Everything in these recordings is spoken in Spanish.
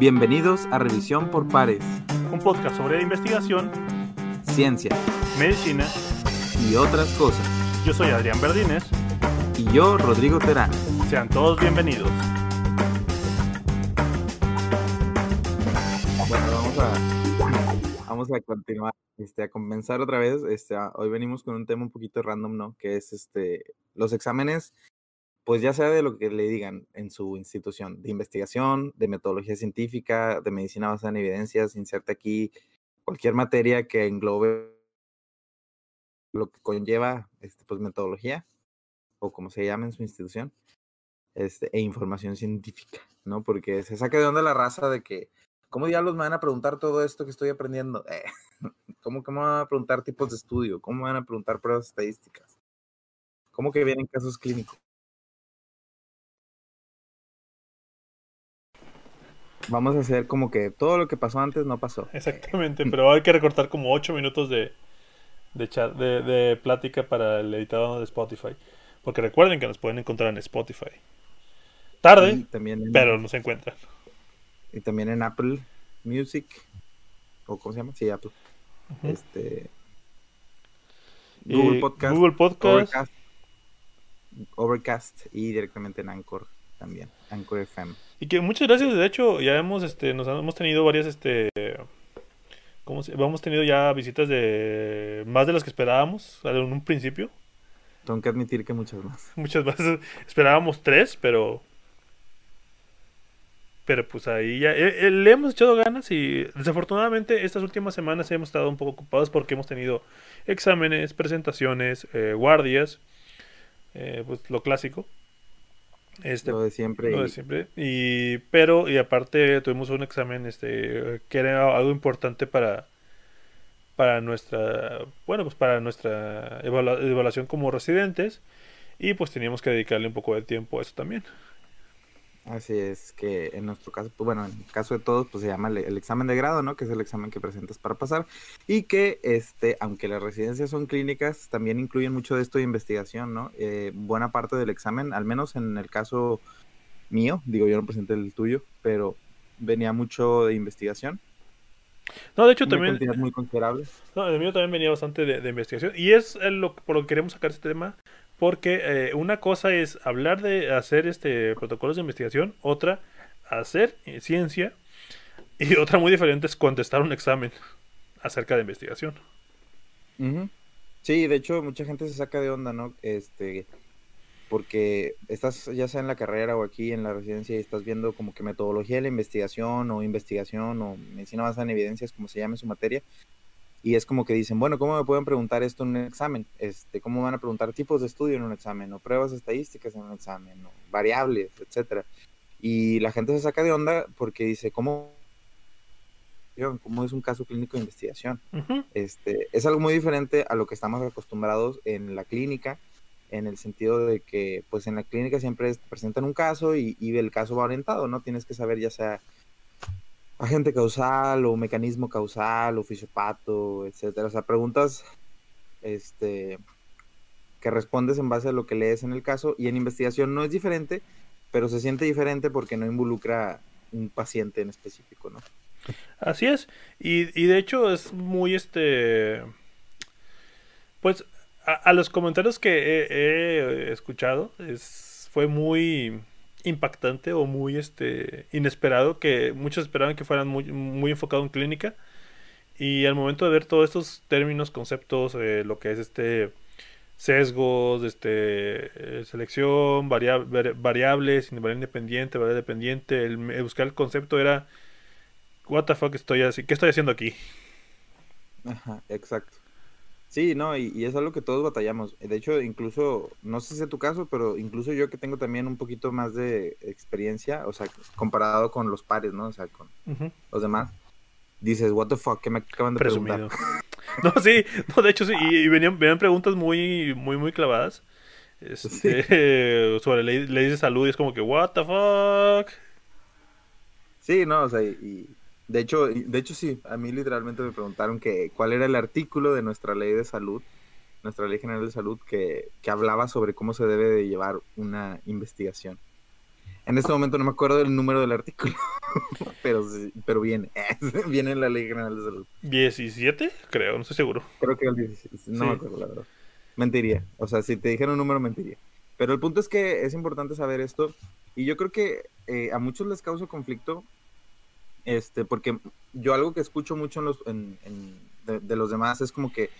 Bienvenidos a Revisión por Pares, un podcast sobre investigación, ciencia medicina y otras cosas. Yo soy Adrián Verdines. Y yo, Rodrigo Terán. Sean todos bienvenidos. Bueno, vamos a, vamos a continuar, este, a comenzar otra vez. Este, hoy venimos con un tema un poquito random, ¿no? Que es este, los exámenes pues ya sea de lo que le digan en su institución, de investigación, de metodología científica, de medicina basada en evidencias, inserte aquí cualquier materia que englobe lo que conlleva este, pues, metodología, o como se llama en su institución, este, e información científica, ¿no? Porque se saca de onda la raza de que, ¿cómo diablos me van a preguntar todo esto que estoy aprendiendo? Eh, ¿Cómo me van a preguntar tipos de estudio? ¿Cómo van a preguntar pruebas estadísticas? ¿Cómo que vienen casos clínicos? Vamos a hacer como que todo lo que pasó antes no pasó. Exactamente, pero hay que recortar como 8 minutos de, de, chat, de, de plática para el editado de Spotify. Porque recuerden que nos pueden encontrar en Spotify. Tarde, también pero no se encuentran. Y también en Apple Music. ¿O cómo se llama? Sí, Apple. Este. Google Podcast. Google Podcast. Overcast y directamente en Anchor también. Anchor FM. Y que muchas gracias, de hecho, ya hemos, este, nos hemos tenido varias, este, ¿cómo se, hemos tenido ya visitas de más de las que esperábamos en un principio. Tengo que admitir que muchas más. Muchas más. Esperábamos tres, pero pero pues ahí ya eh, eh, le hemos echado ganas y desafortunadamente estas últimas semanas hemos estado un poco ocupados porque hemos tenido exámenes, presentaciones, eh, guardias, pues lo clásico. Este, lo de siempre. Lo de siempre. Y, pero, y aparte tuvimos un examen este, que era algo importante para, para nuestra, bueno, pues para nuestra evaluación como residentes. Y pues teníamos que dedicarle un poco de tiempo a eso también. Así es que en nuestro caso, pues bueno, en el caso de todos, pues se llama el, examen de grado, ¿no? Que es el examen que presentas para pasar. Y que, este, aunque las residencias son clínicas, también incluyen mucho de esto de investigación, ¿no? Eh, buena parte del examen, al menos en el caso mío, digo, yo no presenté el tuyo, pero venía mucho de investigación. No, de hecho también. muy considerable. No, el mío también venía bastante de, investigación. Y es lo, por lo que queremos sacar este tema, porque eh, una cosa es hablar de hacer este protocolos de investigación, otra hacer ciencia y otra muy diferente es contestar un examen acerca de investigación. Sí, de hecho mucha gente se saca de onda, ¿no? Este, porque estás ya sea en la carrera o aquí en la residencia y estás viendo como que metodología de la investigación o investigación o medicina basada en evidencias, como se llame su materia, y es como que dicen, bueno, ¿cómo me pueden preguntar esto en un examen? Este, ¿Cómo van a preguntar tipos de estudio en un examen? ¿O pruebas estadísticas en un examen? ¿O variables, etcétera? Y la gente se saca de onda porque dice, ¿cómo, cómo es un caso clínico de investigación? este, es algo muy diferente a lo que estamos acostumbrados en la clínica, en el sentido de que, pues en la clínica siempre presentan un caso y, y el caso va orientado, ¿no? Tienes que saber ya sea agente causal o mecanismo causal o fisiopato, etcétera. O sea, preguntas este, que respondes en base a lo que lees en el caso y en investigación no es diferente, pero se siente diferente porque no involucra un paciente en específico, ¿no? Así es. Y, de hecho es muy este... Pues a, los comentarios que he, escuchado es, fue muy impactante o muy este inesperado que muchos esperaban que fueran muy, muy enfocado en clínica. Y al momento de ver todos estos términos conceptos eh, lo que es este sesgos este eh, selección variables variable independiente variable dependiente el, buscar el concepto era what the fuck estoy así qué estoy haciendo aquí Ajá, exacto Sí, no, y, es algo que todos batallamos. De hecho, incluso, no sé si es tu caso, pero incluso yo que tengo también un poquito más de experiencia, o sea, comparado con los pares, ¿no? O sea, con los demás, dices, what the fuck, ¿qué me acaban de preguntar? no, sí, no, de hecho sí, y, venían, venían, preguntas muy, muy, muy clavadas. Este, sobre ley, leyes de salud y es como que, what the fuck. Sí, no, o sea, y de hecho, de hecho sí, a mí literalmente me preguntaron que cuál era el artículo de nuestra ley de salud, nuestra ley general de salud, que, hablaba sobre cómo se debe de llevar una investigación. En este momento no me acuerdo del número del artículo, pero, pero viene, viene en la Ley General de Salud. 17, creo, no estoy seguro. Creo que el 17, no me acuerdo la verdad. Mentiría, o sea, si te dijera un número, mentiría. Pero el punto es que es importante saber esto y yo creo que eh, a muchos les causa conflicto, este, porque yo algo que escucho mucho en los, en, de, los demás es como que,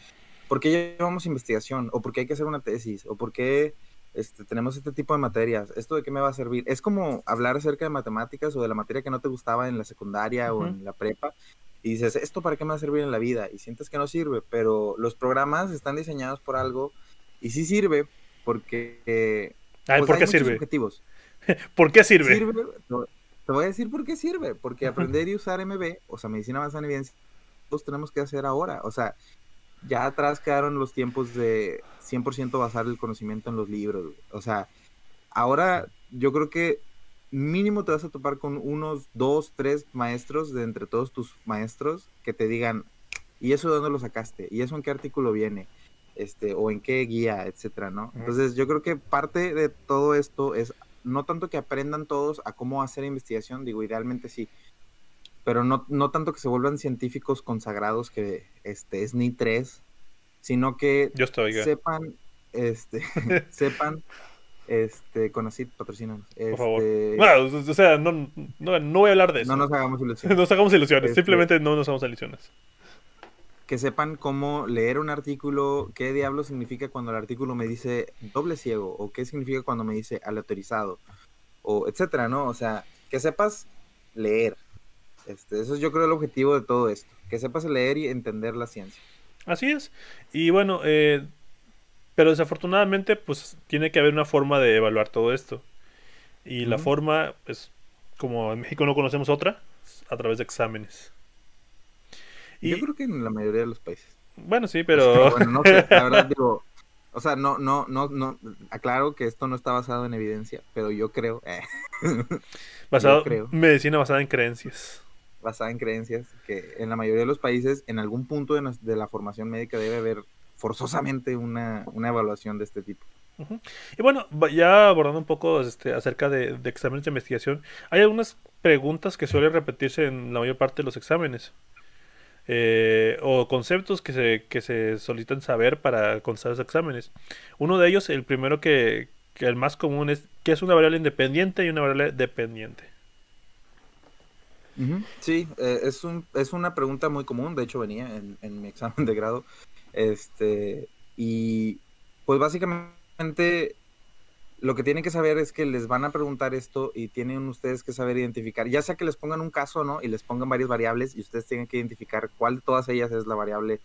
¿por qué llevamos investigación? ¿O por qué hay que hacer una tesis? ¿O por qué este, tenemos este tipo de materias? ¿Esto de qué me va a servir? Es como hablar acerca de matemáticas o de la materia que no te gustaba en la secundaria o en la prepa. Y dices, ¿esto para qué me va a servir en la vida? Y sientes que no sirve, pero los programas están diseñados por algo y sí sirve porque... Ay, ¿por qué sirve? Objetivos. ¿Por qué sirve? Te voy a decir por qué sirve. Porque aprender y usar MB, o sea, medicina avanzada en evidencia, los tenemos que hacer ahora. O sea, ya atrás quedaron los tiempos de 100% basar el conocimiento en los libros. O sea, ahora yo creo que mínimo te vas a topar con unos dos, tres maestros de entre todos tus maestros que te digan, ¿y eso de dónde lo sacaste? ¿Y eso en qué artículo viene? Este, o en qué guía, etcétera, ¿no? Entonces yo creo que parte de todo esto es no tanto que aprendan todos a cómo hacer investigación, digo, idealmente sí, pero no, no tanto que se vuelvan científicos consagrados que este es ni tres, sino que Yo estoy, sepan, este, sepan, este, Conacit, patrocinan. Por favor. Este bueno, o sea, no, no, voy a hablar de eso. No nos hagamos ilusiones. no nos hagamos ilusiones, este simplemente no nos hagamos ilusiones. Que sepan cómo leer un artículo, qué diablo significa cuando el artículo me dice doble ciego, o qué significa cuando me dice aleatorizado, o etcétera, ¿no? O sea, que sepas leer, este, eso es yo creo el objetivo de todo esto, que sepas leer y entender la ciencia. Así es. Y bueno, eh, pero desafortunadamente pues tiene que haber una forma de evaluar todo esto. Y la forma, pues, como en México no conocemos otra, a través de exámenes. Y... Yo creo que en la mayoría de los países. Bueno, sí, pero... bueno, no la verdad digo, o sea, no, no, no, no, aclaro que esto no está basado en evidencia, pero yo creo... Eh, basado, creo. Medicina basada en creencias basada en creencias, que en la mayoría de los países, en algún punto de, la formación médica debe haber forzosamente una, evaluación de este tipo. Y bueno, ya abordando un poco este, acerca de, exámenes de investigación, hay algunas preguntas que suelen repetirse en la mayor parte de los exámenes. Eh, o conceptos que se, que se solicitan saber para contestar los exámenes. Uno de ellos, el primero que, que el más común es qué es una variable independiente y una variable dependiente. Sí, eh, es, un, es una pregunta muy común, de hecho venía en, mi examen de grado, este, y pues básicamente lo que tienen que saber es que les van a preguntar esto y tienen ustedes que saber identificar, ya sea que les pongan un caso, ¿no? Y les pongan varias variables y ustedes tienen que identificar cuál de todas ellas es la variable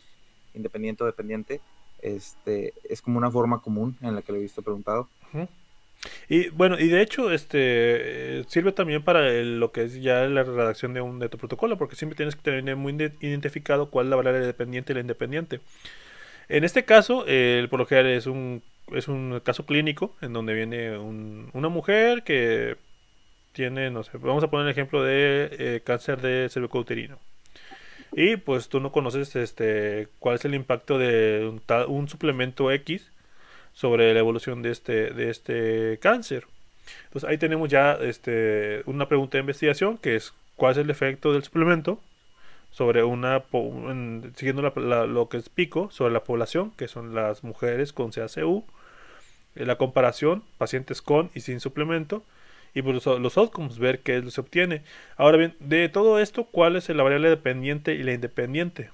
independiente o dependiente. Este, es como una forma común en la que lo he visto preguntado. Y bueno, y de hecho, este sirve también para lo que es ya la redacción de un de tu protocolo, porque siempre tienes que tener muy identificado cuál es la variable dependiente y la independiente. En este caso, el por lo general es un, es un caso clínico en donde viene una mujer que tiene, no sé, vamos a poner el ejemplo de eh, cáncer de cervicouterino. Y pues tú no conoces este cuál es el impacto de un, suplemento X sobre la evolución de este, de este cáncer. Entonces ahí tenemos ya este, una pregunta de investigación que es cuál es el efecto del suplemento sobre una, siguiendo lo que explico, sobre la población, que son las mujeres con CACU, la comparación, pacientes con y sin suplemento, y pues, los, los outcomes, ver qué se obtiene. Ahora bien, de todo esto, ¿cuál es la variable dependiente y la independiente?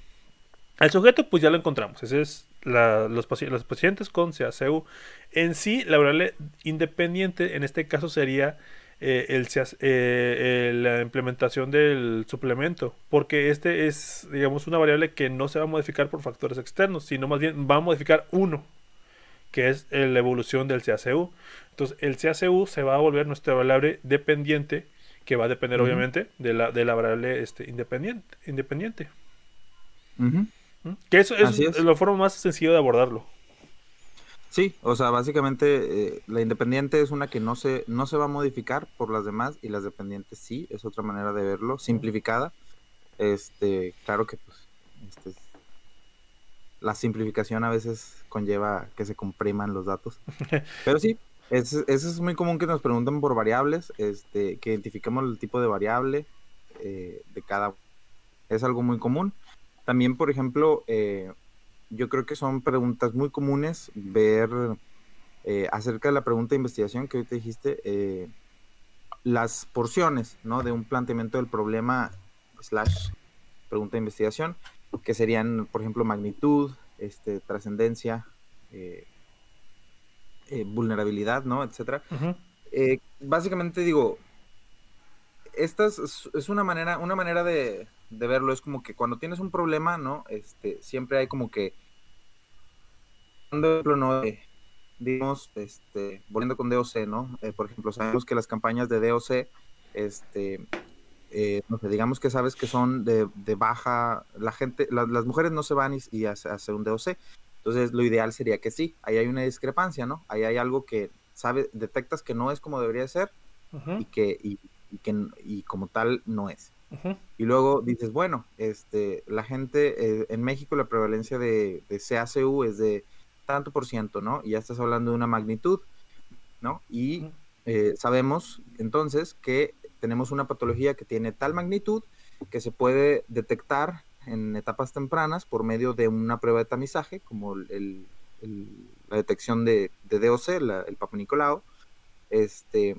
El sujeto, pues ya lo encontramos, ese es los, pacientes con CACU. En sí, la variable independiente en este caso sería eh, el, eh, la implementación del suplemento, porque este es, digamos, una variable que no se va a modificar por factores externos, sino más bien va a modificar uno, que es la evolución del CACU. Entonces, el CACU se va a volver nuestra variable dependiente, que va a depender obviamente de la, de la variable este, independiente. independiente. Que eso es, la forma más sencilla de abordarlo. Sí, o sea, básicamente eh, la independiente es una que no se, no se va a modificar por las demás y las dependientes sí, es otra manera de verlo, simplificada. Este, claro que pues este, la simplificación a veces conlleva que se compriman los datos. Pero sí, Eso, es muy común que nos pregunten por variables, este, que identifiquemos el tipo de variable eh, de cada. Es algo muy común. También, por ejemplo, eh, yo creo que son preguntas muy comunes ver eh, acerca de la pregunta de investigación que hoy te dijiste, las porciones, ¿no? De un planteamiento del problema slash pregunta de investigación, que serían, por ejemplo, magnitud, este, trascendencia, eh, eh, vulnerabilidad, ¿no? Etcétera. Eh, básicamente digo, esta es, una manera, una manera de, verlo, es como que cuando tienes un problema, ¿no? Este, siempre hay como que, ejemplo, ¿no? digamos, este, volviendo con DOC, ¿no? por ejemplo, sabemos que las campañas de DOC, este, no sé, digamos que sabes que son de, baja, la gente, las mujeres no se van y, y hacen un DOC, entonces, lo ideal sería que sí, ahí hay una discrepancia, ¿no? Ahí hay algo que sabe, detectas que no es como debería ser y que y, que y como tal no es. Y luego dices, bueno, este, la gente eh, en México la prevalencia de, de, CACU es de tanto por ciento, ¿no? Y ya estás hablando de una magnitud, ¿no? Y eh, sabemos entonces que tenemos una patología que tiene tal magnitud que se puede detectar en etapas tempranas por medio de una prueba de tamizaje, como el, la detección de, de DOC, el Papa Nicolau, este,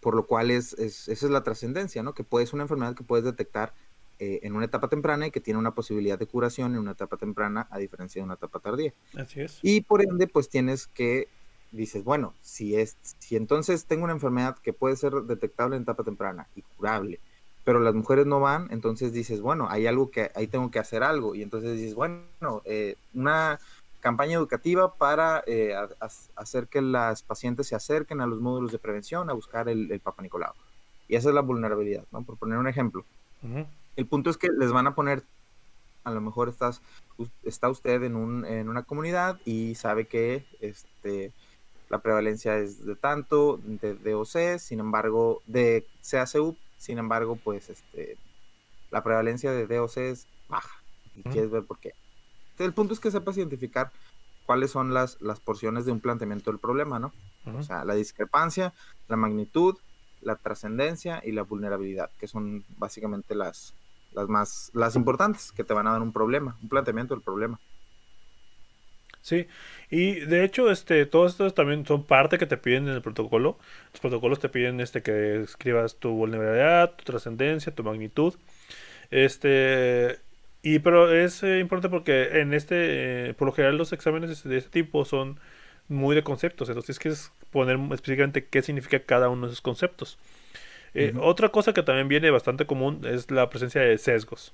por lo cual es, esa es la trascendencia, ¿no? Que puede ser una enfermedad que puedes detectar eh, en una etapa temprana y que tiene una posibilidad de curación en una etapa temprana, a diferencia de una etapa tardía. Así es. Y por ende, pues tienes que, dices, bueno, si, es, si entonces tengo una enfermedad que puede ser detectable en etapa temprana y curable, pero las mujeres no van, entonces dices, bueno, hay algo que, ahí tengo que hacer algo, y entonces dices, bueno, eh, una campaña educativa para eh, hacer que las pacientes se acerquen a los módulos de prevención a buscar el, el Papa Nicolau. Y esa es la vulnerabilidad, ¿no? Por poner un ejemplo. El punto es que les van a poner, a lo mejor estás, está usted en, un, en una comunidad y sabe que este, la prevalencia es de tanto, de DOC, sin embargo, de CACU, sin embargo, pues este, la prevalencia de DOC es baja. Y quieres ver por qué. el punto es que sepas identificar cuáles son las, las porciones de un planteamiento del problema, ¿no? O sea, la discrepancia, la magnitud, la trascendencia y la vulnerabilidad, que son básicamente las, las más, las importantes que te van a dar un problema, un planteamiento del problema. Sí, y de hecho, este, todos estos también son parte que te piden en el protocolo. Los protocolos te piden este que escribas tu vulnerabilidad, tu trascendencia, tu magnitud. Este, y pero es eh, importante porque en este, eh, por lo general los exámenes de este tipo son muy de conceptos, entonces tienes que poner específicamente qué significa cada uno de esos conceptos. Eh, otra cosa que también viene bastante común es la presencia de sesgos.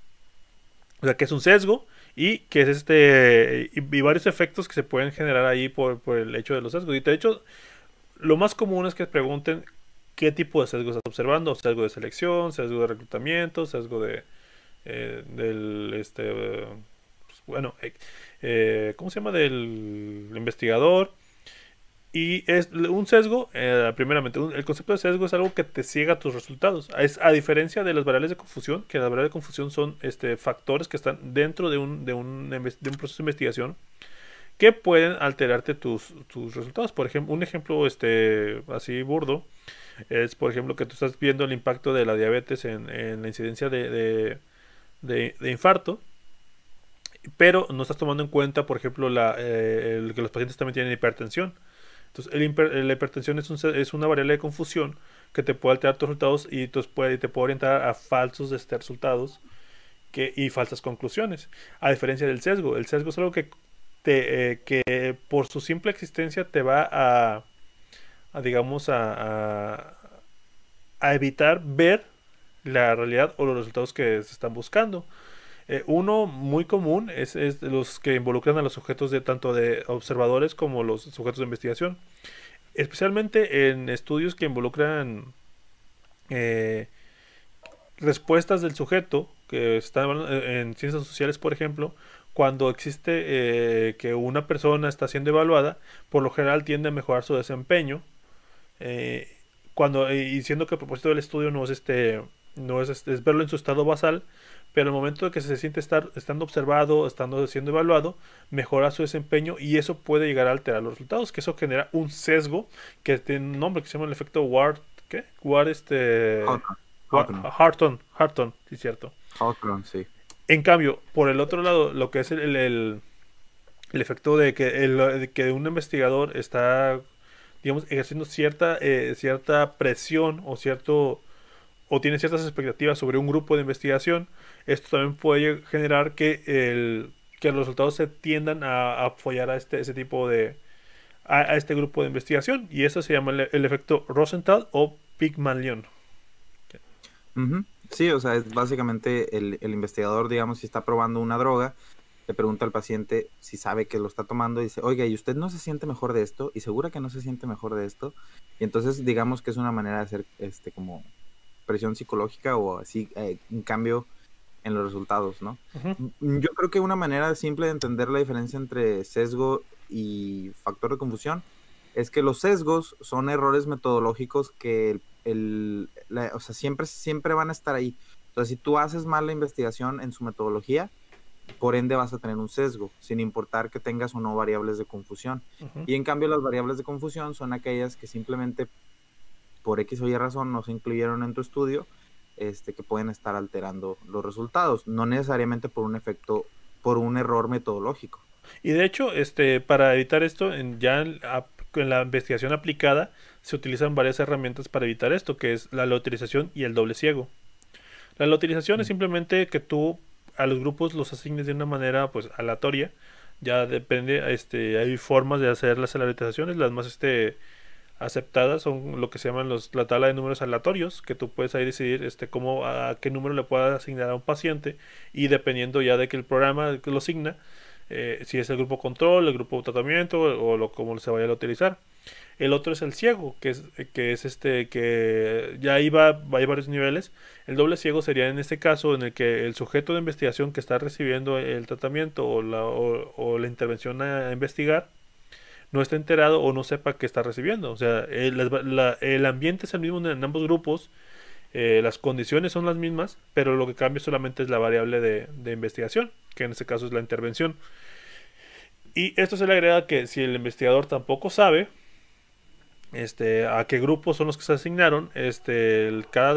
O sea, que es un sesgo y que es este y, varios efectos que se pueden generar ahí por, el hecho de los sesgos. Y de hecho, lo más común es que pregunten qué tipo de sesgo estás observando, sesgo de selección, sesgo de reclutamiento, sesgo de eh, del este pues, bueno, eh, eh, ¿cómo se llama? del investigador y es un sesgo, eh, primeramente, el concepto de sesgo es algo que te ciega tus resultados. Es, a diferencia de las variables de confusión, que las variables de confusión son este, factores que están dentro de un, de, un, de un proceso de investigación que pueden alterarte tus, tus, resultados. Por ejemplo, un ejemplo este, así burdo es, por ejemplo, que tú estás viendo el impacto de la diabetes en, la incidencia de, de, de, infarto pero no estás tomando en cuenta, por ejemplo, la, eh, que los pacientes también tienen hipertensión. Entonces, el la hipertensión es, es, una variable de confusión que te puede alterar tus resultados y te puede orientar a falsos este, resultados y falsas conclusiones. A diferencia del sesgo, el sesgo es algo que, te, eh, que por su simple existencia te va a, digamos, a, a evitar ver la realidad o los resultados que se están buscando. Eh, uno muy común es, los que involucran a los sujetos de tanto de observadores como los sujetos de investigación. Especialmente en estudios que involucran eh, respuestas del sujeto, que están en ciencias sociales, por ejemplo, cuando existe eh, que una persona está siendo evaluada, por lo general tiende a mejorar su desempeño. cuando, y siendo que el propósito del estudio no es este no es, es verlo en su estado basal, pero el momento de que se siente estar estando observado, estando siendo evaluado, mejora su desempeño y eso puede llegar a alterar los resultados, que eso genera un sesgo que tiene un nombre que se llama el efecto Ward, ¿qué? Ward este Harton, Harton, sí cierto. Harton, sí. En cambio, por el otro lado, lo que es el, el, efecto de que, el, que un investigador está, digamos, ejerciendo cierta, eh, cierta presión o cierto o tiene ciertas expectativas sobre un grupo de investigación, esto también puede generar que, el, que los resultados se tiendan a, apoyar a este, ese tipo de, a, este grupo de investigación. Y eso se llama el, efecto Rosenthal o Pygmalion. Sí, o sea, es básicamente el, el, investigador, digamos, si está probando una droga, le pregunta al paciente si sabe que lo está tomando y dice, oiga, ¿y usted no se siente mejor de esto? ¿Y segura que no se siente mejor de esto? Y entonces digamos que es una manera de hacer este como presión psicológica o así eh, un cambio en los resultados, ¿no? Yo creo que una manera simple de entender la diferencia entre sesgo y factor de confusión es que los sesgos son errores metodológicos que el, o sea, siempre, siempre van a estar ahí. Sea, si tú haces mal la investigación en su metodología, por ende vas a tener un sesgo, sin importar que tengas o no variables de confusión. Y en cambio las variables de confusión son aquellas que simplemente por X o Y razón no se incluyeron en tu estudio, este, que pueden estar alterando los resultados, no necesariamente por un efecto, por un error metodológico. Y de hecho, este, para evitar esto, en, ya en, la investigación aplicada se utilizan varias herramientas para evitar esto, que es la loterización y el doble ciego. La loterización es mm. simplemente que tú a los grupos los asignes de una manera pues aleatoria. Ya depende, este, hay formas de hacer las aleatorizaciones, las más este, aceptadas son lo que se llaman los, la tabla de números aleatorios, que tú puedes ahí decidir este, cómo, a qué número le puedas asignar a un paciente y dependiendo ya de que el programa lo asigna, eh, si es el grupo control, el grupo tratamiento o, lo, cómo se vaya a utilizar. El otro es el ciego, que es, que es este, que ya iba, hay varios niveles. El doble ciego sería en este caso en el que el sujeto de investigación que está recibiendo el tratamiento o la, o la intervención a investigar no está enterado o no sepa que está recibiendo. O sea, el, ambiente es el mismo en ambos grupos, eh, las condiciones son las mismas, pero lo que cambia solamente es la variable de, investigación, que en este caso es la intervención. Y esto se le agrega que si el investigador tampoco sabe este, a qué grupos son los que se asignaron, este, cada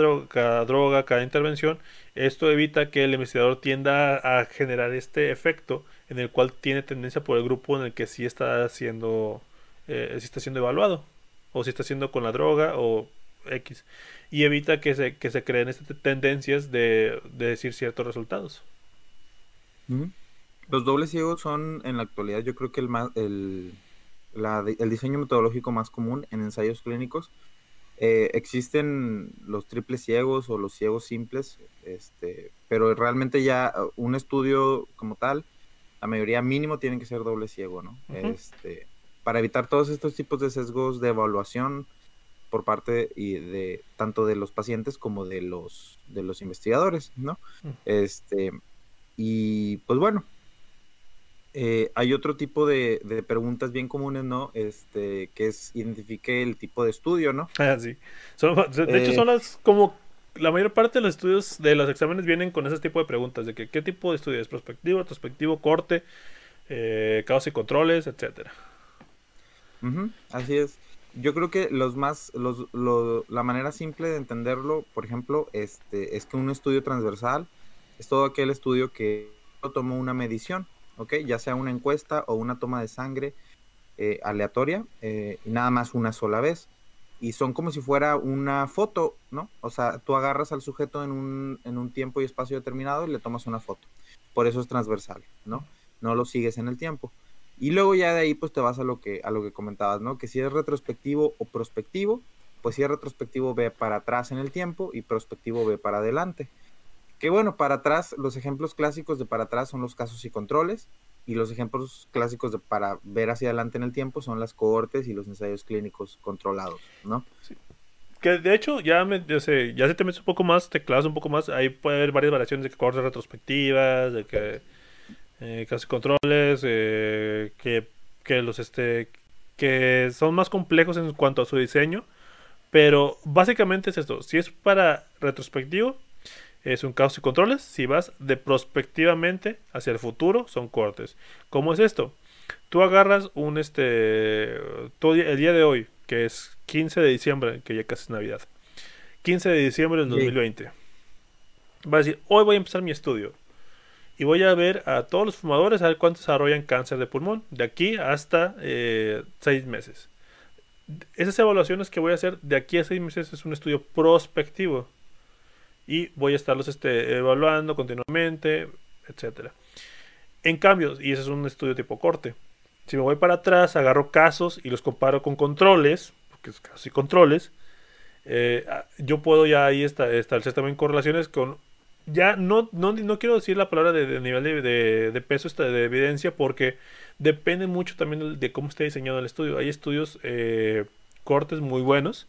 droga, cada intervención, esto evita que el investigador tienda a generar este efecto en el cual tiene tendencia por el grupo en el que sí está siendo, eh, está siendo evaluado, o si está haciendo con la droga, o X. Y evita que se, que se creen estas tendencias de, decir ciertos resultados. Los dobles ciegos son en la actualidad yo creo que el, más, el, el diseño metodológico más común en ensayos clínicos. Eh, existen los triples ciegos o los ciegos simples, este, pero realmente ya un estudio como tal la mayoría mínimo tienen que ser doble ciego, ¿no? Este, para evitar todos estos tipos de sesgos de evaluación por parte y de tanto de los pacientes como de los de los investigadores, ¿no? Este y pues bueno, eh, hay otro tipo de, preguntas bien comunes, ¿no? Este, que es identifique el tipo de estudio, ¿no? Ah, sí. de hecho, son las como la mayor parte de los estudios de los exámenes vienen con ese tipo de preguntas, de que qué tipo de estudio es, prospectivo, retrospectivo, corte, eh, causas y controles, etcétera. así es. Yo creo que los más, los, la manera simple de entenderlo, por ejemplo, este, es que un estudio transversal es todo aquel estudio que tomó una medición, ¿ok? Ya sea una encuesta o una toma de sangre eh, aleatoria, eh, y nada más una sola vez y son como si fuera una foto, ¿no? O sea, tú agarras al sujeto en un, en un tiempo y espacio determinado y le tomas una foto. Por eso es transversal, ¿no? No lo sigues en el tiempo. Y luego ya de ahí pues te vas a lo que, a lo que comentabas, ¿no? Que si es retrospectivo o prospectivo, pues si es retrospectivo ve para atrás en el tiempo y prospectivo ve para adelante. Que bueno, para atrás, los ejemplos clásicos de para atrás son los casos y controles, y los ejemplos clásicos para ver hacia adelante en el tiempo son las cohortes y los ensayos clínicos controlados, ¿no? Que de hecho, ya, me, ya, sé, ya se te metes un poco más, te clavas un poco más, ahí puede haber varias variaciones de cohortes retrospectivas, de que eh, casos y controles, eh, que, que los este que son más complejos en cuanto a su diseño, Pero básicamente es esto. Si es para retrospectivo, es un caos y controles. Si vas de prospectivamente hacia el futuro, son cortes. ¿Cómo es esto? Tú agarras un este. Todo, el día de hoy, que es 15 de diciembre, que ya casi es Navidad. 15 de diciembre del 2020. Vas a decir, hoy voy a empezar mi estudio. Y voy a ver a todos los fumadores, a ver cuántos desarrollan cáncer de pulmón. De aquí hasta eh, seis meses. Esas evaluaciones que voy a hacer de aquí a seis meses es un estudio prospectivo. Y voy a estarlos este, evaluando continuamente, etcétera. En cambio, y ese es un estudio tipo corte. Si me voy para atrás, agarro casos y los comparo con controles, porque es casos y controles, eh, ah, yo puedo ya ahí establecer también correlaciones con ya no, no, no, quiero decir la palabra de, nivel de, peso de evidencia porque depende mucho también de cómo esté diseñado el estudio. Hay estudios eh, cortes muy buenos,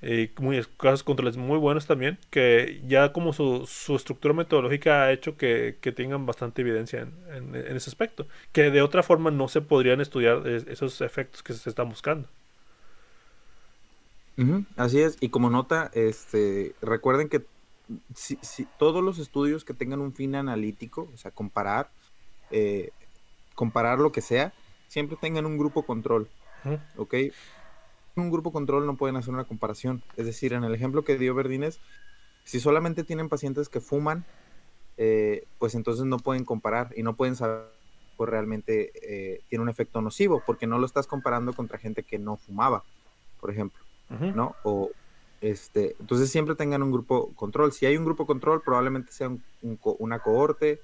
eh, muy, casos controles muy buenos también, que ya como su, su estructura metodológica ha hecho que, que tengan bastante evidencia en, en, ese aspecto, que de otra forma no se podrían estudiar esos efectos que se están buscando. así es, y como nota, este, recuerden que si, si, todos los estudios que tengan un fin analítico, o sea, comparar, eh, comparar lo que sea, siempre tengan un grupo control, ¿ok? Un grupo control no pueden hacer una comparación. Es decir, en el ejemplo que dio Verdines, si solamente tienen pacientes que fuman, eh, pues entonces no pueden comparar y no pueden saber pues realmente eh, tiene un efecto nocivo, porque no lo estás comparando contra gente que no fumaba, por ejemplo, ¿no? O, este, entonces siempre tengan un grupo control. Si hay un grupo control, probablemente sea una cohorte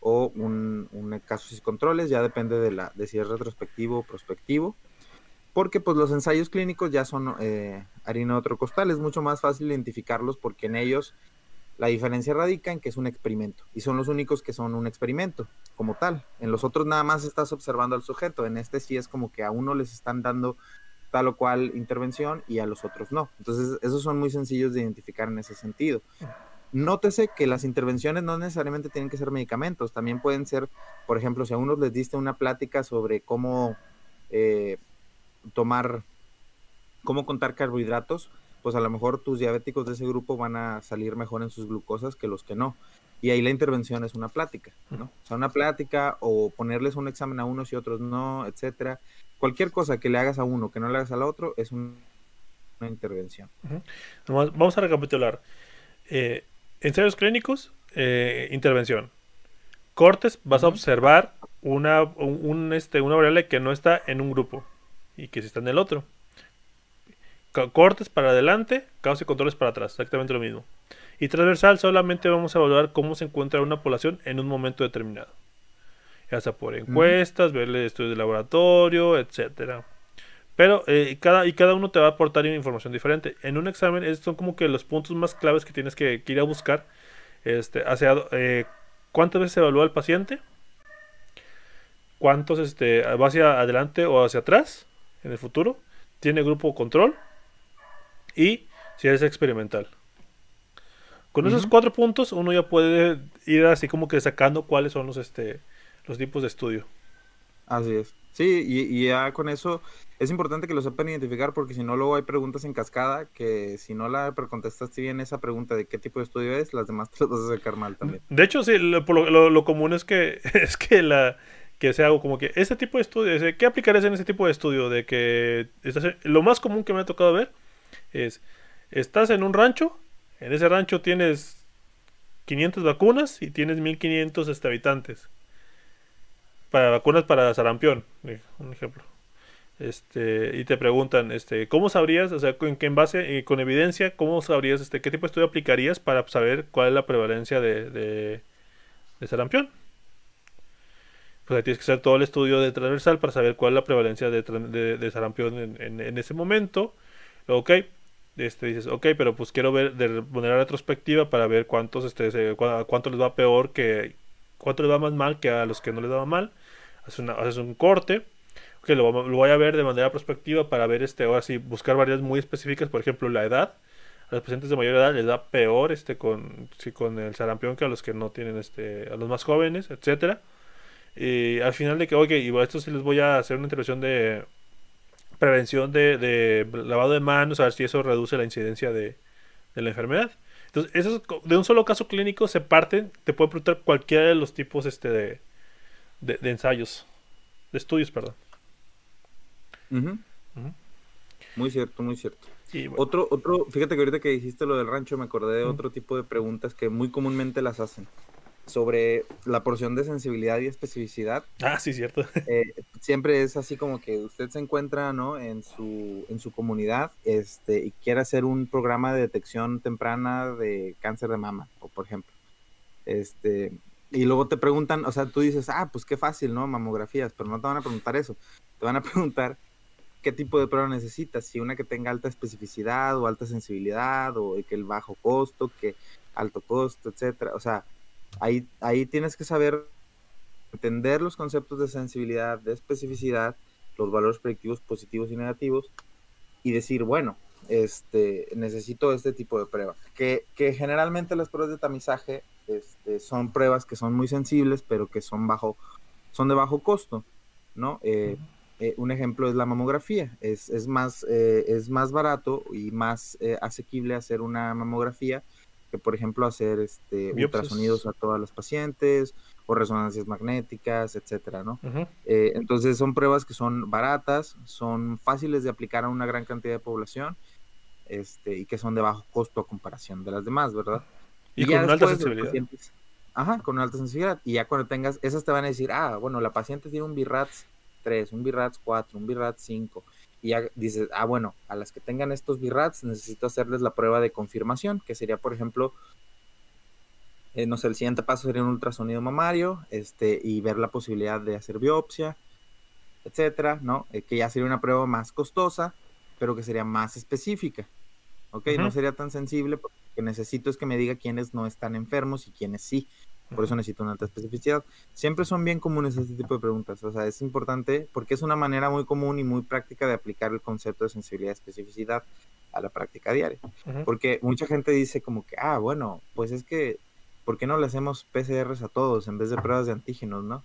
o un, un casos y controles, ya depende de, la, de si es retrospectivo o prospectivo. Porque pues los ensayos clínicos ya son eh, harina de otro costal, es mucho más fácil identificarlos porque en ellos la diferencia radica en que es un experimento y son los únicos que son un experimento como tal. En los otros nada más estás observando al sujeto, en este sí es como que a uno les están dando tal o cual intervención y a los otros no. Entonces, esos son muy sencillos de identificar en ese sentido. Nótese que las intervenciones no necesariamente tienen que ser medicamentos, también pueden ser, por ejemplo, si a unos les diste una plática sobre cómo eh, tomar, cómo contar carbohidratos, pues a lo mejor tus diabéticos de ese grupo van a salir mejor en sus glucosas que los que no. Y ahí la intervención es una plática, ¿no? O sea, una plática o ponerles un examen a unos y otros no, etcétera cualquier cosa que le hagas a uno que no le hagas al otro es una intervención. Vamos a recapitular. Eh, ensayos clínicos, eh, intervención. Cortes, vas a observar una, un, este, una variable que no está en un grupo y que sí está en el otro. Cortes para adelante, caos y controles para atrás, exactamente lo mismo. Y transversal solamente vamos a evaluar cómo se encuentra una población en un momento determinado ya sea por encuestas, verle estudios de laboratorio, etcétera. Pero eh, cada, y cada uno te va a aportar información diferente. En un examen estos son como que los puntos más claves que tienes que, ir a buscar. Este, hacia, eh, ¿Cuántas veces se evalúa el paciente? ¿Cuántos este, va hacia adelante o hacia atrás en el futuro? ¿Tiene grupo control? Y si es experimental. Con esos cuatro puntos uno ya puede ir así como que sacando cuáles son los, este, los tipos de estudio. Así es. Sí, y, ya con eso es importante que lo sepan identificar porque si no luego hay preguntas en cascada que si no la contestaste bien esa pregunta de qué tipo de estudio es, las demás te las vas a sacar mal también. De hecho, sí, lo, lo, común es que es que la que sea algo como que ese tipo de estudio, ¿qué aplicarías en ese tipo de estudio? De que lo más común que me ha tocado ver es estás en un rancho, en ese rancho tienes 500 vacunas y tienes 1500 este, habitantes para vacunas para sarampión, un ejemplo. Este, y te preguntan, este, ¿cómo sabrías, o sea, en, en base, eh, con evidencia, cómo sabrías, este, qué tipo de estudio aplicarías para saber cuál es la prevalencia de, sarampión? Pues ahí tienes que hacer todo el estudio de transversal para saber cuál es la prevalencia de, sarampión en, ese momento. Ok, este, dices, ok, pero pues quiero ver de manera retrospectiva para ver cuántos, este, cuánto les va peor que, cuánto les va más mal que a los que no les daba mal haces, un corte, que lo, voy a ver de manera prospectiva para ver este, ahora sí, buscar variedades muy específicas, por ejemplo, la edad. A los pacientes de mayor edad les da peor este con, con el sarampión que a los que no tienen este, a los más jóvenes, etcétera. Y al final de que, oye, y esto sí les voy a hacer una intervención de prevención de, lavado de manos, a ver si eso reduce la incidencia de, la enfermedad. Entonces, eso de un solo caso clínico se parten, te puede preguntar cualquiera de los tipos este de, de, ensayos, de estudios, perdón. Muy cierto, muy cierto. Otro, otro, fíjate que ahorita que dijiste lo del rancho, me acordé de otro tipo de preguntas que muy comúnmente las hacen sobre la porción de sensibilidad y especificidad. Ah, sí, cierto. Eh, siempre es así como que usted se encuentra, ¿no? En su, en su comunidad, este, y quiere hacer un programa de detección temprana de cáncer de mama, o por ejemplo. Este, y luego te preguntan, o sea, tú dices, ah, pues qué fácil, ¿no? Mamografías, pero no te van a preguntar eso. Te van a preguntar qué tipo de prueba necesitas, si una que tenga alta especificidad o alta sensibilidad o que el bajo costo, que alto costo, etcétera. O sea, ahí, ahí tienes que saber entender los conceptos de sensibilidad, de especificidad, los valores predictivos positivos y negativos y decir, bueno, este, necesito este tipo de prueba. Que, que generalmente las pruebas de tamizaje este, son pruebas que son muy sensibles, pero que son, bajo, son de bajo costo, ¿no? Eh, eh, un ejemplo es la mamografía. Es, es más, eh, es más barato y más asequible hacer una mamografía que, por ejemplo, hacer este, ultrasonidos a todas las pacientes o resonancias magnéticas, etcétera, ¿no? entonces son pruebas que son baratas, son fáciles de aplicar a una gran cantidad de población este, y que son de bajo costo a comparación de las demás, ¿verdad? Y, con alta sensibilidad. ajá, con alta sensibilidad. Y ya cuando tengas, esas te van a decir, ah, bueno, la paciente tiene un BIRATS 3, un BIRATS 4, un BIRATS 5, y ya dices, ah, bueno, a las que tengan estos BIRATS necesito hacerles la prueba de confirmación, que sería, por ejemplo, eh, no sé, el siguiente paso sería un ultrasonido mamario, este, y ver la posibilidad de hacer biopsia, etcétera, ¿no? Eh, que ya sería una prueba más costosa, pero que sería más específica, ¿ok? No sería tan sensible porque necesito es que me diga quiénes no están enfermos y quiénes sí. Por eso necesito una alta especificidad. Siempre son bien comunes este tipo de preguntas. O sea, es importante porque es una manera muy común y muy práctica de aplicar el concepto de sensibilidad y especificidad a la práctica diaria. Porque mucha gente dice como que, ah, bueno, pues es que, ¿por qué no le hacemos PCRs a todos en vez de pruebas de antígenos, no?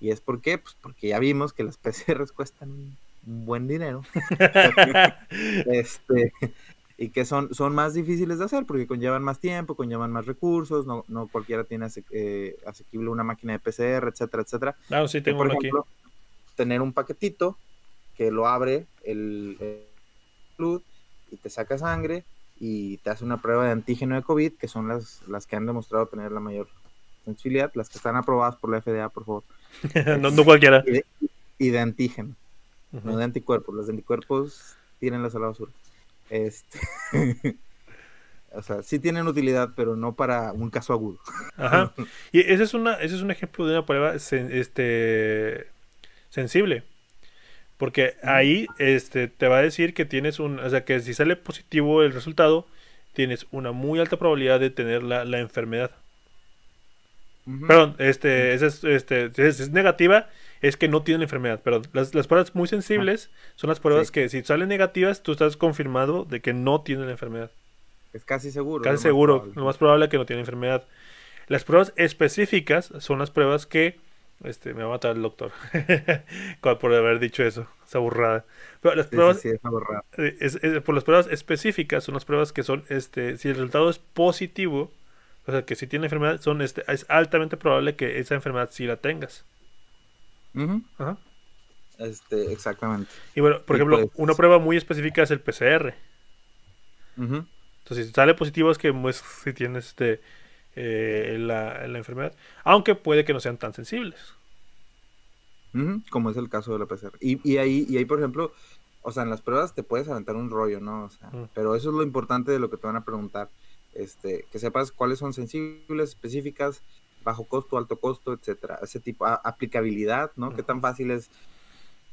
Y es porque, pues porque ya vimos que las PCRs cuestan un buen dinero. este, y que son, son más difíciles de hacer porque conllevan más tiempo, conllevan más recursos, no, no cualquiera tiene eh, asequible una máquina de PCR, etcétera, etcétera. Claro, sí, tengo por ejemplo, Tener un paquetito que lo abre el, el y te saca sangre y te hace una prueba de antígeno de COVID, que son las, las que han demostrado tener la mayor sensibilidad, las que están aprobadas por la FDA, por favor. no, no, cualquiera. Y de, antígeno, no de anticuerpos. Los anticuerpos tienen la salada basura. Este. o sea, sí tienen utilidad, pero no para un caso agudo. Ajá. Y ese es, una, ese es un ejemplo de una prueba este, sensible. Porque ahí este, te va a decir que tienes un. O sea, que si sale positivo el resultado, tienes una muy alta probabilidad de tener la, enfermedad. Perdón, este, es, este, es negativa, es que no tienen enfermedad. Perdón, las, pruebas muy sensibles son las pruebas que si salen negativas, tú estás confirmado de que no tienen la enfermedad. Es casi seguro. Casi seguro, lo más probable es que no tienen enfermedad. Las pruebas específicas son las pruebas que este, me va a matar el doctor por haber dicho eso, esa burrada. Pero las pruebas, sí, eh, por las pruebas específicas son las pruebas que son, este, si el resultado es positivo, o sea, que si tiene enfermedad, son, este, es altamente probable que esa enfermedad sí la tengas. Este, exactamente. Y bueno, por ejemplo, pues, una prueba muy específica es el PCR. Entonces, si sale positivo es que pues, si tienes este, eh, la, enfermedad. Aunque puede que no sean tan sensibles. Como es el caso de la PCR. Y, ahí, y ahí, por ejemplo, o sea, en las pruebas te puedes aventar un rollo, ¿no? O sea, Pero eso es lo importante de lo que te van a preguntar. Este, que sepas cuáles son sensibles, específicas, bajo costo, alto costo, etcétera. Ese tipo, de aplicabilidad, ¿no? Qué tan fácil es.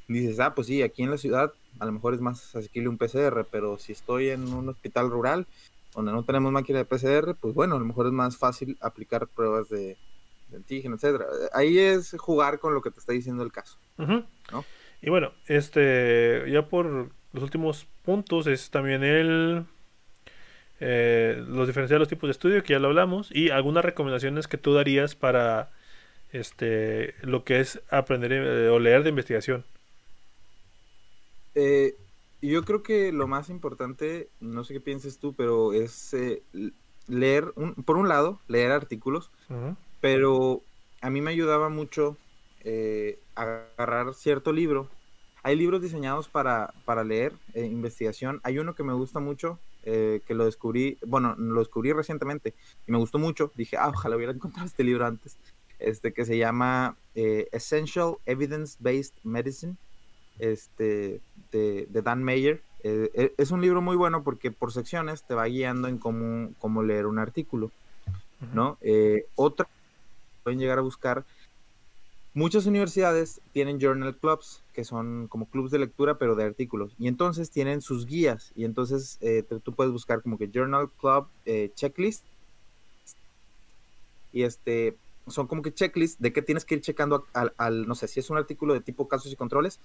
Dices, ah, pues sí, aquí en la ciudad a lo mejor es más asequible un PCR, pero si estoy en un hospital rural donde no tenemos máquina de PCR, pues bueno, a lo mejor es más fácil aplicar pruebas de, antígeno, etcétera. Ahí es jugar con lo que te está diciendo el caso. Y bueno, este, ya por los últimos puntos es también el eh, los diferenciar los tipos de estudio, que ya lo hablamos, y algunas recomendaciones que tú darías para este lo que es aprender eh, o leer de investigación. Eh, yo creo que lo más importante, no sé qué pienses tú, pero es eh, leer, por un lado, leer artículos, pero a mí me ayudaba mucho eh, agarrar cierto libro. Hay libros diseñados para, para leer, investigación. Hay uno que me gusta mucho, que lo descubrí, bueno, lo descubrí recientemente y me gustó mucho. Dije, ah, ojalá hubiera encontrado este libro antes. Este que se llama Essential Evidence Based Medicine este, de, Dan Mayer. Eh, eh, es un libro muy bueno porque por secciones te va guiando en cómo, cómo leer un artículo, ¿no? Eh, otra, pueden llegar a buscar, muchas universidades tienen journal clubs, que son como clubs de lectura, pero de artículos, y entonces tienen sus guías, y entonces tú puedes buscar como que journal club checklist, y este, son como que checklist de qué tienes que ir checando al, no sé, si es un artículo de tipo casos y controles,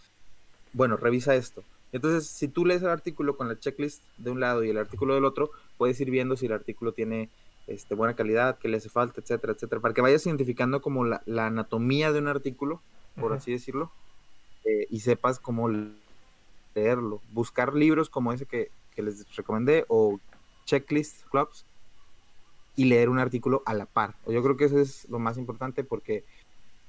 bueno, revisa esto. Entonces, si tú lees el artículo con la checklist de un lado y el artículo del otro, puedes ir viendo si el artículo tiene este, buena calidad, qué le hace falta, etcétera, etcétera, para que vayas identificando como la, anatomía de un artículo, por así decirlo, eh, y sepas cómo leerlo. Buscar libros como ese que, que les recomendé o checklist clubs y leer un artículo a la par. Yo creo que eso es lo más importante porque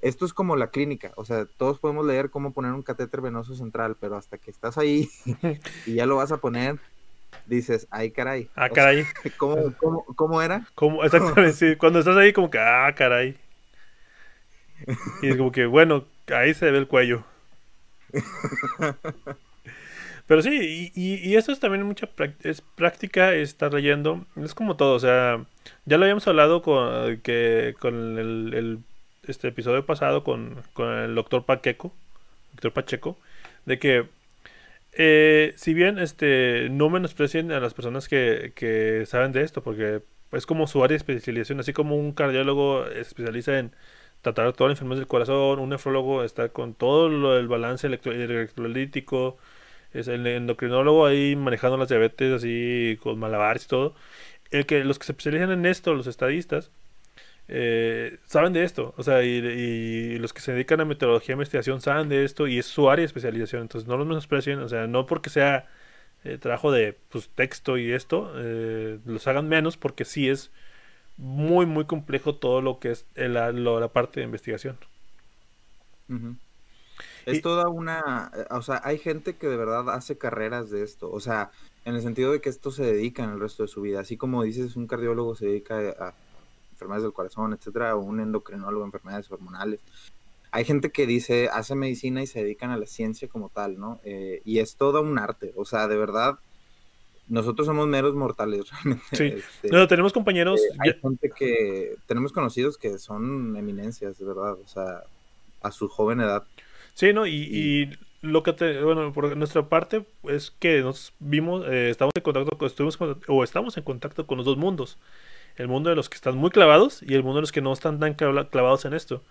esto es como la clínica, o sea, todos podemos leer cómo poner un catéter venoso central, pero hasta que estás ahí y ya lo vas a poner, dices, ay caray. Ah, caray. ¿cómo, era? exactamente, sí. Cuando estás ahí como que, ah, caray. Y es como que, bueno, ahí se ve el cuello. Pero sí, y, y, eso es también mucha es práctica estar leyendo. Es como todo, o sea, ya lo habíamos hablado con, que, con el este episodio pasado con, el doctor Pacheco, doctor Pacheco, de que eh, si bien este no menosprecien a las personas que, saben de esto, porque es como su área de especialización, así como un cardiólogo especializa en tratar toda la enfermedad del corazón, un nefrólogo está con todo lo, el balance electrolítico, es el endocrinólogo ahí manejando las diabetes así con malabares y todo. El que los que se especializan en esto, los estadistas, eh, saben de esto, o sea, y, los que se dedican a metodología de investigación saben de esto y es su área de especialización, entonces no los menosprecien, o sea, no porque sea eh, trabajo de pues, texto y esto, eh, los hagan menos porque sí es muy, muy complejo todo lo que es la, la parte de investigación. Es toda una, o sea, hay gente que de verdad hace carreras de esto, o sea, en el sentido de que esto se dedica en el resto de su vida, así como dices, un cardiólogo se dedica a enfermedades del corazón, etcétera, o un endocrinólogo, enfermedades hormonales. Hay gente que dice, hace medicina y se dedican a la ciencia como tal, ¿no? Eh, y es todo un arte, o sea, de verdad, nosotros somos meros mortales, realmente. Sí, este, tenemos compañeros. Eh, hay gente que, tenemos conocidos que son eminencias, de verdad, o sea, a su joven edad. Sí, ¿no? Y, lo que te, bueno, por nuestra parte es que nos vimos, eh, estamos en contacto, estuvimos o estamos en contacto con los dos mundos el mundo de los que están muy clavados y el mundo de los que no están tan clavados en esto.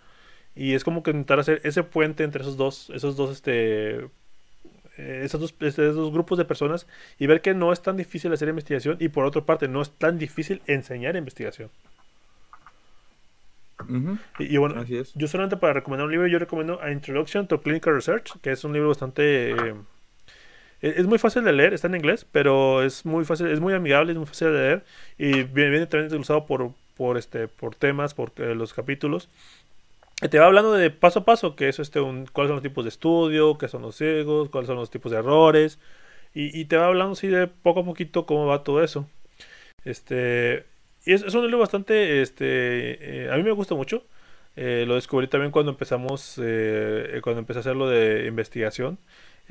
Y es como que intentar hacer ese puente entre esos dos, esos dos, este, eh, esos dos, este, esos dos grupos de personas y ver que no es tan difícil hacer investigación y por otra parte no es tan difícil enseñar investigación. y, bueno, yo solamente para recomendar un libro, yo recomiendo A Introduction to Clinical Research, que es un libro bastante... Eh, es muy fácil de leer, está en inglés, pero es muy fácil, es muy amigable, es muy fácil de leer y viene, también usado por, por, este, por temas, por eh, los capítulos. te va hablando de paso a paso, que es este, un, cuáles son los tipos de estudio, qué son los ciegos, cuáles son los tipos de errores, y, te va hablando así de poco a poquito cómo va todo eso. Este, y es, un libro bastante, este, eh, a mí me gusta mucho. Eh, lo descubrí también cuando empezamos, cuando empecé a hacerlo de investigación.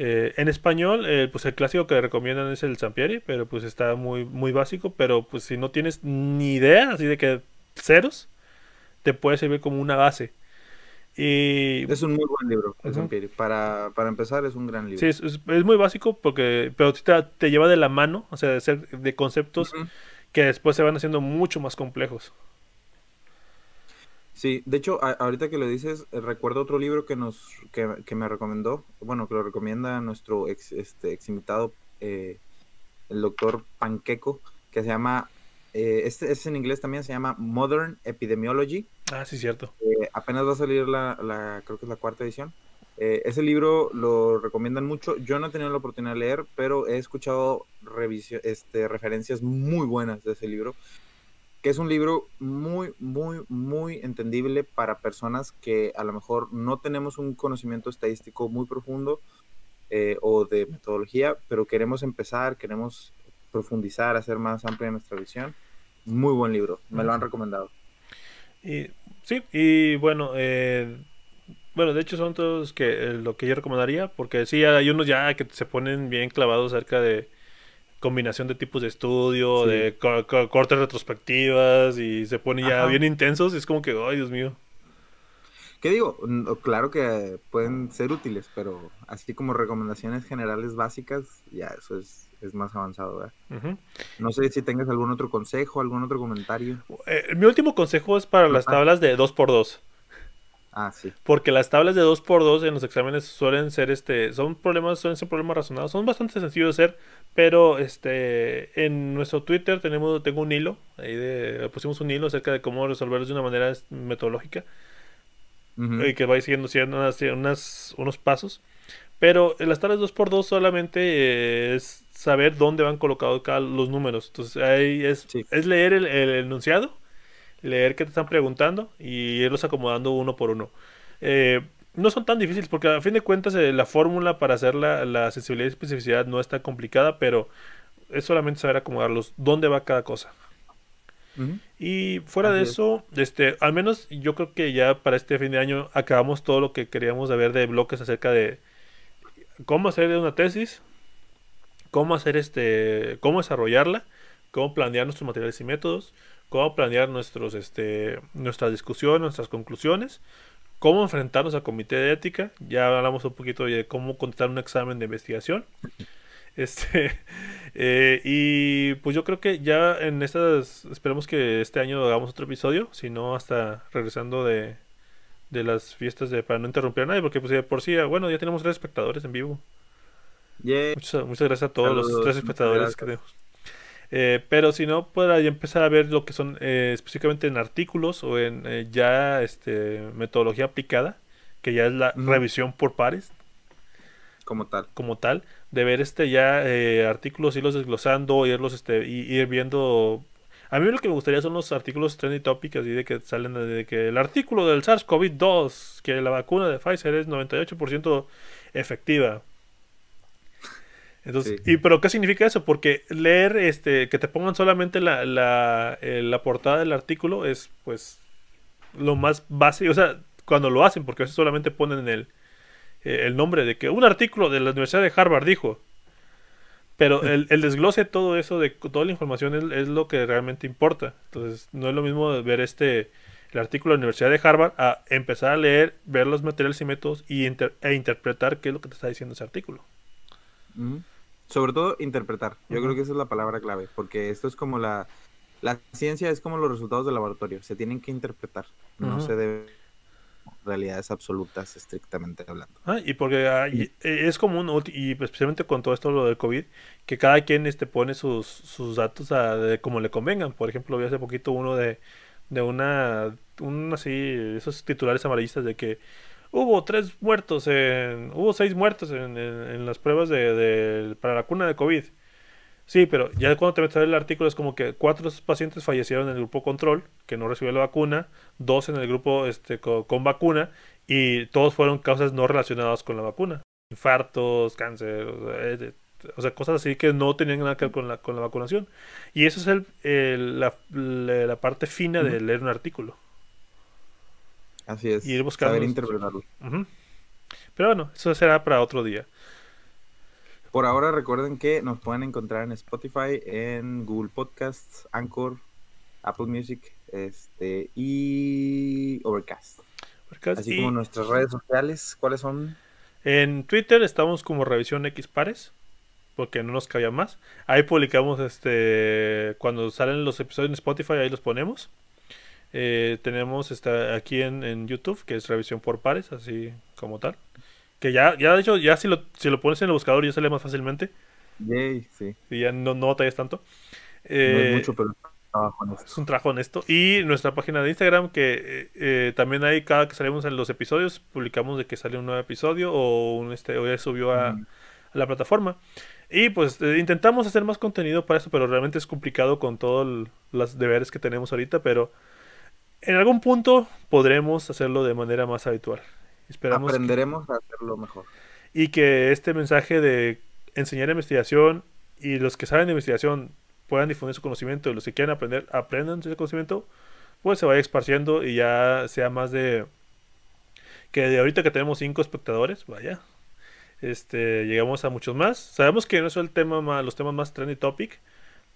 Eh, en español, eh, pues el clásico que recomiendan es el Zampieri, pero pues está muy, muy básico, pero pues si no tienes ni idea, así de que ceros, te puede servir como una base. Y... Es un muy buen libro, el Zampieri. Para, para, empezar, es un gran libro. Sí, es, muy básico, porque pero te, te, lleva de la mano, o sea, de, ser, de conceptos que después se van haciendo mucho más complejos. Sí, de hecho, ahorita que lo dices, eh, recuerdo otro libro que nos que, me recomendó, bueno, que lo recomienda nuestro ex, este, ex invitado, eh, el doctor Panqueco, que se llama, eh, este es en inglés también, se llama Modern Epidemiology. Ah, sí, cierto. apenas va a salir la, la, creo que es la cuarta edición. Eh, ese libro lo recomiendan mucho. Yo no he tenido la oportunidad de leer, pero he escuchado este, referencias muy buenas de ese libro, que es un libro muy, muy, muy entendible para personas que a lo mejor no tenemos un conocimiento estadístico muy profundo eh, o de metodología, pero queremos empezar, queremos profundizar, hacer más amplia nuestra visión. Muy buen libro, me lo han recomendado. Y, sí, y bueno, eh, bueno, de hecho son todos que eh, lo que yo recomendaría, porque sí, hay unos ya que se ponen bien clavados acerca de combinación de tipos de estudio, de cortes retrospectivas y se ponen ya bien intensos, es como que, ay, Dios mío. ¿Qué digo? Claro que pueden ser útiles, pero así como recomendaciones generales básicas, ya eso es, es más avanzado, ¿verdad? No sé si tengas algún otro consejo, algún otro comentario. Eh, mi último consejo es para las tablas de 2x2. Ah, sí. Porque las tablas de 2x2 en los exámenes suelen ser, este, son problemas, suelen ser problemas razonados, son bastante sencillos de hacer, pero este, en nuestro Twitter tenemos, tengo un hilo, ahí de, pusimos un hilo acerca de cómo resolverlos de una manera metodológica, y que va siguiendo, unas, unos pasos. Pero en las tablas 2x2 solamente es saber dónde van colocados cada, los números. Entonces ahí es, es leer el, el enunciado leer qué te están preguntando y irlos acomodando uno por uno. Eh, no son tan difíciles porque a fin de cuentas eh, la fórmula para hacer la, la, sensibilidad y especificidad no es tan complicada, pero es solamente saber acomodarlos, dónde va cada cosa. Y fuera de eso, este, al menos yo creo que ya para este fin de año acabamos todo lo que queríamos ver de bloques acerca de cómo hacer una tesis, cómo hacer este, cómo desarrollarla, cómo planear nuestros materiales y métodos, cómo planear nuestros, este, nuestras discusiones, nuestras conclusiones, cómo enfrentarnos al comité de ética, ya hablamos un poquito de cómo contestar un examen de investigación. Este, eh, y pues yo creo que ya en estas, esperemos que este año hagamos otro episodio, si no hasta regresando de, de las fiestas de para no interrumpir a nadie, porque pues por sí, bueno, ya tenemos tres espectadores en vivo. Muchas, muchas, gracias a todos los tres espectadores que tenemos. Eh, pero si no, pueda empezar a ver lo que son eh, específicamente en artículos o en eh, ya este, metodología aplicada, que ya es la revisión por pares. Como tal. Como tal, de ver este ya artículos, irlos desglosando, irlos este, y ir viendo. A mí lo que me gustaría son los artículos trendy topic, así de que salen de que el artículo del SARS-CoV-2, que la vacuna de Pfizer es 98% efectiva. Entonces, ¿y pero qué significa eso? Porque leer, este, que te pongan solamente la, la, eh, la portada del artículo es, pues, lo más básico. O sea, cuando lo hacen, porque a veces solamente ponen el, eh, el nombre de que un artículo de la Universidad de Harvard dijo. Pero el, el desglose de todo eso, de toda la información, es, lo que realmente importa. Entonces, no es lo mismo ver este el artículo de la Universidad de Harvard a empezar a leer, ver los materiales y métodos y e interpretar qué es lo que te está diciendo ese artículo. Sobre todo interpretar. Yo creo que esa es la palabra clave, porque esto es como la, la ciencia es como los resultados del laboratorio, se tienen que interpretar, no se deben realidades absolutas estrictamente hablando. Ah, y porque e, es común, y especialmente con todo esto lo del COVID, que cada quien este, pone sus, sus datos a, de como le convengan. Por ejemplo, vi hace poquito uno de, de una, un así, esos titulares amarillistas de que hubo tres muertos, en, hubo seis muertos en, en, las pruebas de, para la cuna de COVID. Sí, pero ya cuando te metes a el artículo es como que cuatro pacientes fallecieron en el grupo control, que no recibió la vacuna, dos en el grupo este, con, vacuna, y todos fueron causas no relacionadas con la vacuna. Infartos, cáncer, o sea, cosas así que no tenían nada que ver con la, con la vacunación. Y eso es el, la, la, parte fina de leer un artículo. Así es. Y ir buscando. Saber interpretarlo. Pero bueno, eso será para otro día. Por ahora recuerden que nos pueden encontrar en Spotify, en Google Podcasts, Anchor, Apple Music este, y Overcast. Así como nuestras redes sociales, ¿cuáles son? En Twitter estamos como Revisión X Pares, porque no nos cabía más. Ahí publicamos este cuando salen los episodios en Spotify, ahí los ponemos. Eh, tenemos esta aquí en, YouTube, que es revisión por pares, así como tal. Que ya, ya de hecho, ya si lo, si lo pones en el buscador ya sale más fácilmente. Yay, sí. Y ya no, no batallas tanto. no es eh, mucho, pero Es un trabajo honesto. Y nuestra página de Instagram, que eh, eh, también ahí cada que salimos en los episodios, publicamos de que sale un nuevo episodio o un este o ya subió a, la plataforma. Y pues eh, intentamos hacer más contenido para eso, pero realmente es complicado con todos los deberes que tenemos ahorita, pero en algún punto podremos hacerlo de manera más habitual. Esperamos Aprenderemos a hacerlo mejor. Y que este mensaje de enseñar investigación y los que saben de investigación puedan difundir su conocimiento y los que quieran aprender, aprendan ese conocimiento, pues se vaya esparciendo y ya sea más de que de ahorita que tenemos cinco espectadores, vaya, este, llegamos a muchos más. Sabemos que no es el tema los temas más trendy topic,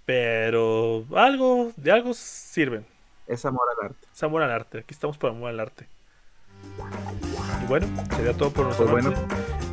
pero algo, de algo sirven. Es amor al arte. Es amor al arte. Aquí estamos por amor al arte. Y bueno, sería todo por nuestro pues bueno.